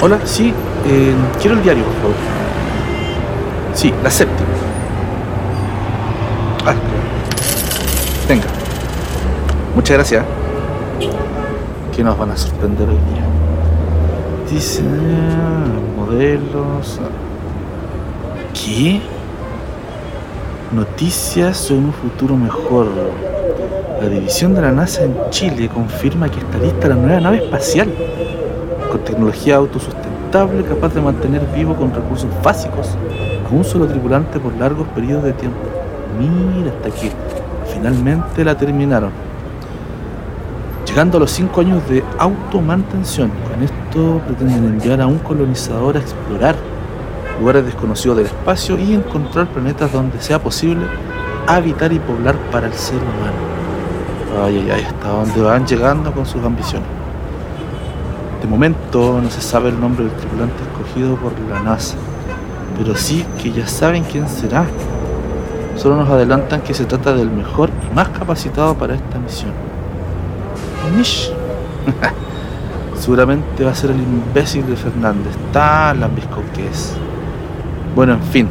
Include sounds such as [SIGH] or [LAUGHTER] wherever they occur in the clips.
Hola, sí, eh, quiero el diario, por favor. Sí, la séptima. Ah, venga. Muchas gracias. ¿Qué nos van a sorprender hoy día? Dice modelos. ¿Qué? Noticias sobre un futuro mejor. La división de la NASA en Chile confirma que está lista la nueva nave espacial con tecnología autosustentable capaz de mantener vivo con recursos básicos a un solo tripulante por largos periodos de tiempo. Mira, hasta que finalmente la terminaron. Llegando a los 5 años de automantención, con esto pretenden enviar a un colonizador a explorar lugares desconocidos del espacio y encontrar planetas donde sea posible habitar y poblar para el ser humano. Ay, ay, ay, hasta dónde van llegando con sus ambiciones. De momento no se sabe el nombre del tripulante escogido por la NASA, pero sí que ya saben quién será. Solo nos adelantan que se trata del mejor y más capacitado para esta misión. Nish. [LAUGHS] Seguramente va a ser el imbécil de Fernández, tan lambisco que es. Bueno, en fin,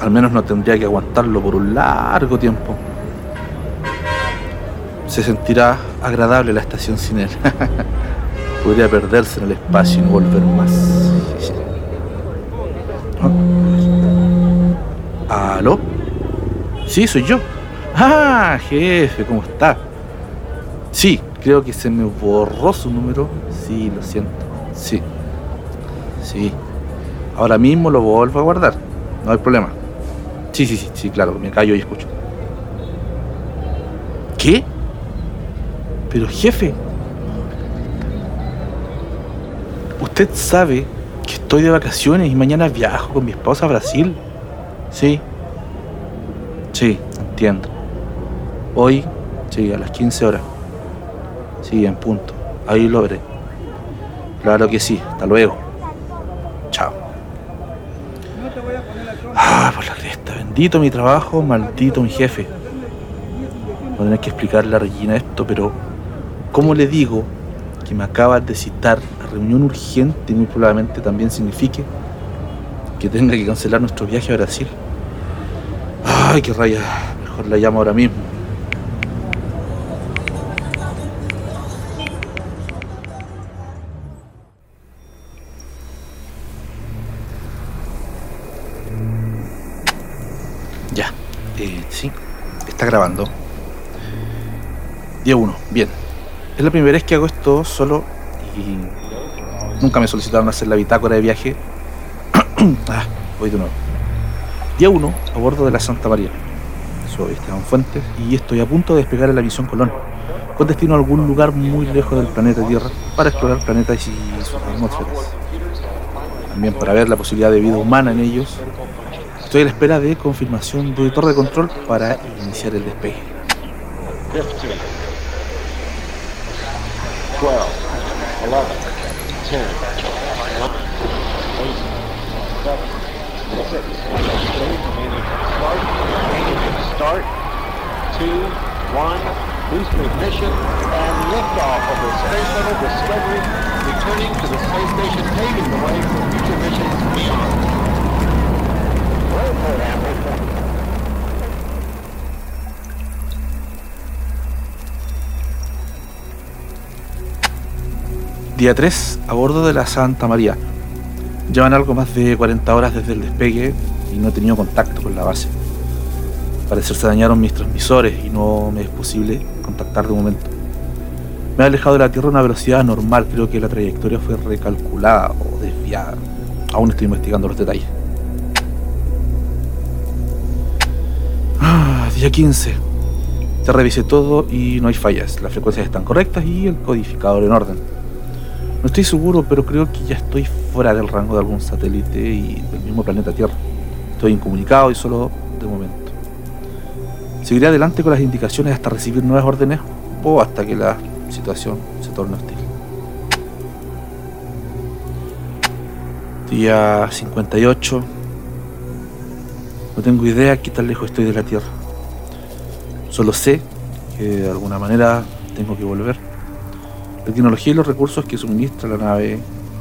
al menos no tendría que aguantarlo por un largo tiempo. Se sentirá agradable la estación sin él. [LAUGHS] podría perderse en el espacio y no volver más. ¿Aló? Sí, soy yo. Ah, jefe, ¿cómo está? Sí, creo que se me borró su número. Sí, lo siento. Sí. Sí. Ahora mismo lo vuelvo a guardar. No hay problema. Sí, sí, sí, sí, claro, me callo y escucho. ¿Qué? Pero jefe, Usted sabe que estoy de vacaciones y mañana viajo con mi esposa a Brasil. Sí. Sí, entiendo. Hoy, sí, a las 15 horas. Sí, en punto. Ahí lo veré. Claro que sí. Hasta luego. Ah, por la cresta. Bendito mi trabajo, maldito mi jefe. Voy a tener que explicarle a Regina esto, pero ¿cómo le digo que me acaba de citar reunión urgente muy probablemente también signifique que tenga que cancelar nuestro viaje a Brasil. Ay, qué raya. Mejor la llamo ahora mismo. Sí. Está grabando. Día 1. Bien. Es la primera vez que hago esto solo y Nunca me solicitaron hacer la bitácora de viaje. [CLEARS THROAT] ah, voy de nuevo. Día 1, a bordo de la Santa María. Soy Esteban Fuentes y estoy a punto de despegar en la misión Colón, con destino a algún lugar muy lejos del planeta Tierra para explorar planetas y sus atmósferas. También para ver la posibilidad de vida humana en ellos. Estoy a la espera de confirmación de torre de control para iniciar el despegue. 12, 11, 10, 9, 8, 7, 6, 6, 2, 1, boost ignition, and liftoff of the Space Shuttle Discovery, returning to the space station, paving the way for future missions beyond. Día 3, a bordo de la Santa María. Llevan algo más de 40 horas desde el despegue y no he tenido contacto con la base. Parece se dañaron mis transmisores y no me es posible contactar de momento. Me he alejado de la Tierra a una velocidad normal, creo que la trayectoria fue recalculada o desviada. Aún estoy investigando los detalles. Ah, día 15. Ya revisé todo y no hay fallas. Las frecuencias están correctas y el codificador en orden. No estoy seguro, pero creo que ya estoy fuera del rango de algún satélite y del mismo planeta Tierra. Estoy incomunicado y solo de momento. Seguiré adelante con las indicaciones hasta recibir nuevas órdenes o hasta que la situación se torne hostil. Día 58. No tengo idea qué tan lejos estoy de la Tierra. Solo sé que de alguna manera tengo que volver. La tecnología y los recursos que suministra la nave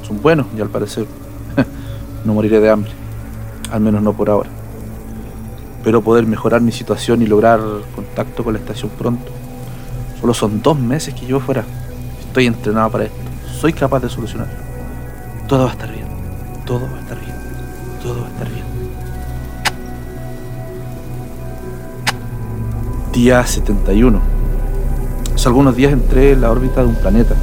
son buenos y al parecer [LAUGHS] no moriré de hambre, al menos no por ahora. Espero poder mejorar mi situación y lograr contacto con la estación pronto. Solo son dos meses que llevo fuera. Estoy entrenado para esto. Soy capaz de solucionarlo. Todo va a estar bien. Todo va a estar bien. Todo va a estar bien. Día 71. Hace algunos días entré en la órbita de un planeta.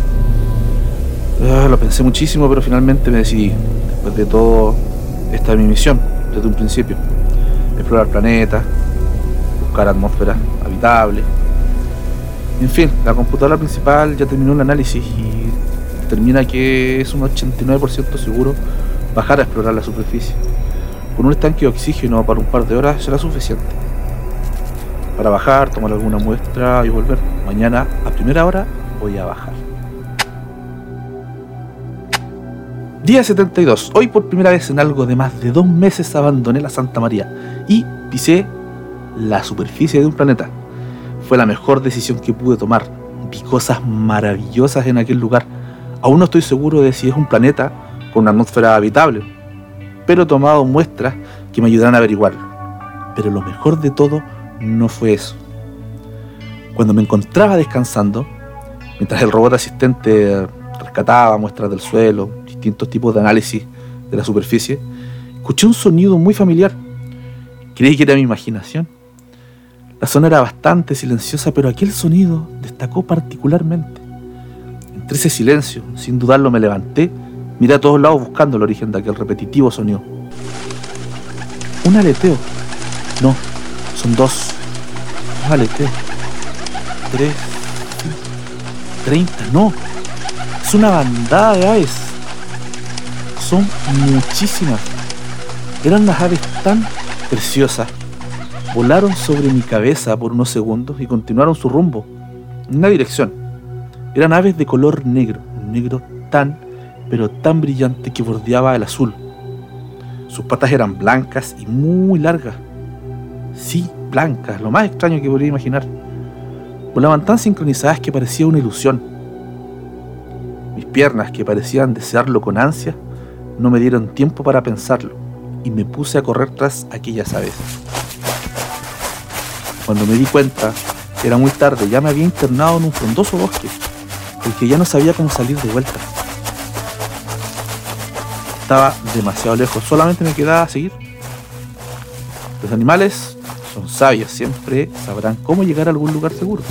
Ah, lo pensé muchísimo, pero finalmente me decidí. Después de todo, esta es mi misión, desde un principio. Explorar planetas, buscar atmósferas habitables. En fin, la computadora principal ya terminó el análisis y determina que es un 89% seguro bajar a explorar la superficie. Con un estanque de oxígeno para un par de horas será suficiente. Para bajar, tomar alguna muestra y volver. Mañana a primera hora voy a bajar. Día 72. Hoy por primera vez en algo de más de dos meses abandoné la Santa María y pisé la superficie de un planeta. Fue la mejor decisión que pude tomar. Vi cosas maravillosas en aquel lugar. Aún no estoy seguro de si es un planeta con una atmósfera habitable, pero he tomado muestras que me ayudarán a averiguarlo. Pero lo mejor de todo no fue eso. Cuando me encontraba descansando, mientras el robot asistente rescataba muestras del suelo, distintos tipos de análisis de la superficie, escuché un sonido muy familiar. Creí que era mi imaginación. La zona era bastante silenciosa, pero aquel sonido destacó particularmente. Entre ese silencio, sin dudarlo, me levanté, miré a todos lados buscando el origen de aquel repetitivo sonido. Un aleteo. No, son dos. Dos aleteos. Tres. Treinta. No. Es una bandada de aves. Son muchísimas. Eran las aves tan preciosas. Volaron sobre mi cabeza por unos segundos y continuaron su rumbo en una dirección. Eran aves de color negro, un negro tan, pero tan brillante que bordeaba el azul. Sus patas eran blancas y muy largas. Sí, blancas, lo más extraño que podría imaginar. Volaban tan sincronizadas que parecía una ilusión. Mis piernas, que parecían desearlo con ansia, no me dieron tiempo para pensarlo y me puse a correr tras aquellas aves. Cuando me di cuenta, era muy tarde, ya me había internado en un frondoso bosque, el que ya no sabía cómo salir de vuelta. Estaba demasiado lejos, solamente me quedaba seguir. Los animales sabios, siempre sabrán cómo llegar a algún lugar seguro.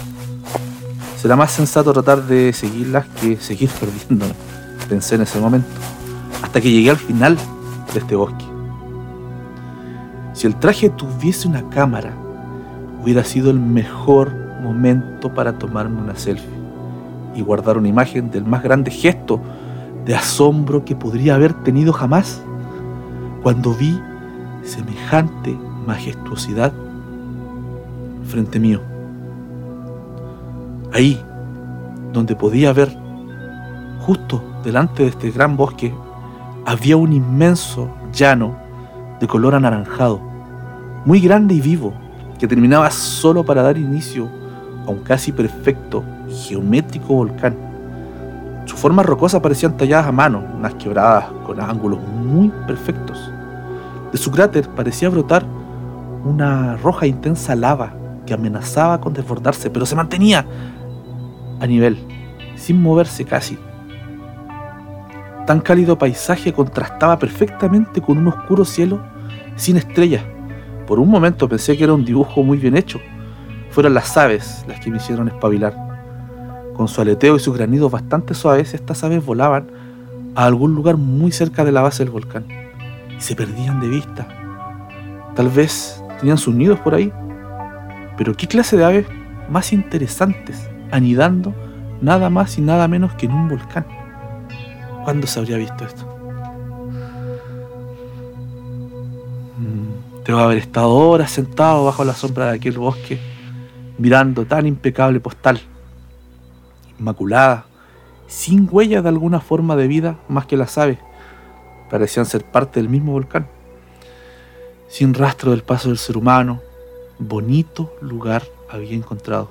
Será más sensato tratar de seguirlas que seguir [LAUGHS] perdiéndome, pensé en ese momento, hasta que llegué al final de este bosque. Si el traje tuviese una cámara, hubiera sido el mejor momento para tomarme una selfie y guardar una imagen del más grande gesto de asombro que podría haber tenido jamás cuando vi semejante majestuosidad frente mío. Ahí, donde podía ver, justo delante de este gran bosque, había un inmenso llano de color anaranjado, muy grande y vivo, que terminaba solo para dar inicio a un casi perfecto geométrico volcán. Sus formas rocosas parecían talladas a mano, unas quebradas con ángulos muy perfectos. De su cráter parecía brotar una roja intensa lava amenazaba con desbordarse, pero se mantenía a nivel, sin moverse casi. Tan cálido paisaje contrastaba perfectamente con un oscuro cielo sin estrellas. Por un momento pensé que era un dibujo muy bien hecho. Fueron las aves las que me hicieron espabilar. Con su aleteo y sus granidos bastante suaves, estas aves volaban a algún lugar muy cerca de la base del volcán y se perdían de vista. Tal vez tenían sus nidos por ahí. Pero ¿qué clase de aves más interesantes anidando nada más y nada menos que en un volcán? ¿Cuándo se habría visto esto? Mm, debo haber estado horas sentado bajo la sombra de aquel bosque, mirando tan impecable postal, inmaculada, sin huella de alguna forma de vida más que las aves, parecían ser parte del mismo volcán, sin rastro del paso del ser humano, bonito lugar había encontrado.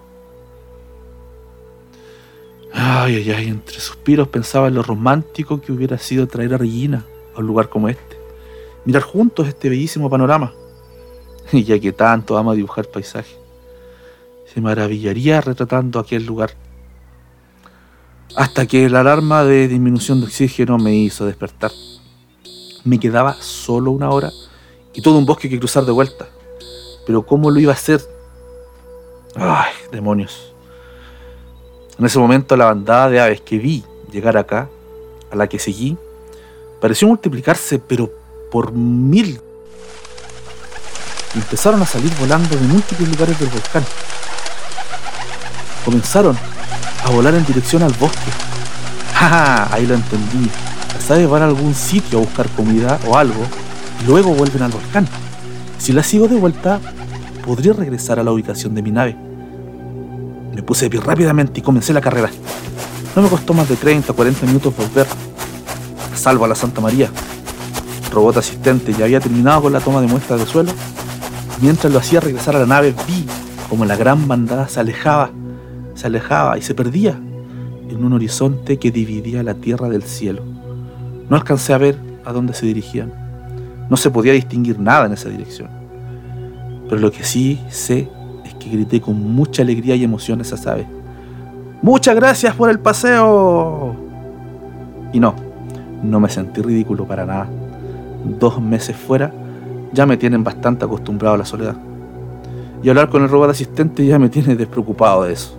Ay, ay, ay, entre suspiros pensaba en lo romántico que hubiera sido traer a Regina a un lugar como este. Mirar juntos este bellísimo panorama. Y [LAUGHS] ya que tanto ama dibujar paisaje, se maravillaría retratando aquel lugar. Hasta que la alarma de disminución de oxígeno me hizo despertar. Me quedaba solo una hora y todo un bosque que cruzar de vuelta. Pero ¿cómo lo iba a hacer? Ay, demonios. En ese momento la bandada de aves que vi llegar acá, a la que seguí, pareció multiplicarse, pero por mil. empezaron a salir volando de múltiples lugares del volcán. Comenzaron a volar en dirección al bosque. [LAUGHS] ¡Ja! Ahí lo entendí. Las aves van a algún sitio a buscar comida o algo y luego vuelven al volcán. Si las sigo de vuelta, podría regresar a la ubicación de mi nave. Me puse de pie rápidamente y comencé la carrera. No me costó más de 30 o 40 minutos volver. Salvo a la Santa María. El robot asistente ya había terminado con la toma de muestras de suelo. Mientras lo hacía regresar a la nave, vi como la gran bandada se alejaba, se alejaba y se perdía en un horizonte que dividía la tierra del cielo. No alcancé a ver a dónde se dirigían. No se podía distinguir nada en esa dirección. Pero lo que sí sé es que grité con mucha alegría y emoción esa ave. ¡Muchas gracias por el paseo! Y no, no me sentí ridículo para nada. Dos meses fuera ya me tienen bastante acostumbrado a la soledad. Y hablar con el robot asistente ya me tiene despreocupado de eso.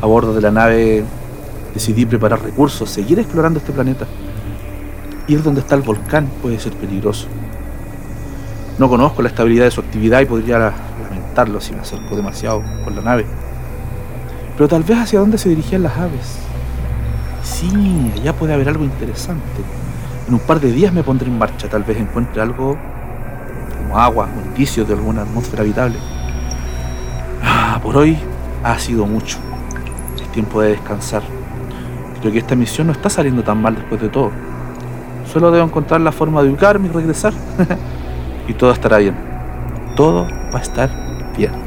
A bordo de la nave decidí preparar recursos, seguir explorando este planeta. Ir donde está el volcán puede ser peligroso. No conozco la estabilidad de su actividad y podría lamentarlo si me acerco demasiado con la nave. Pero tal vez hacia dónde se dirigían las aves. Sí, allá puede haber algo interesante. En un par de días me pondré en marcha, tal vez encuentre algo como agua o indicios de alguna atmósfera habitable. Ah, por hoy ha sido mucho. Es tiempo de descansar. Creo que esta misión no está saliendo tan mal después de todo. Solo debo encontrar la forma de ubicarme y regresar. [LAUGHS] y todo estará bien. Todo va a estar bien.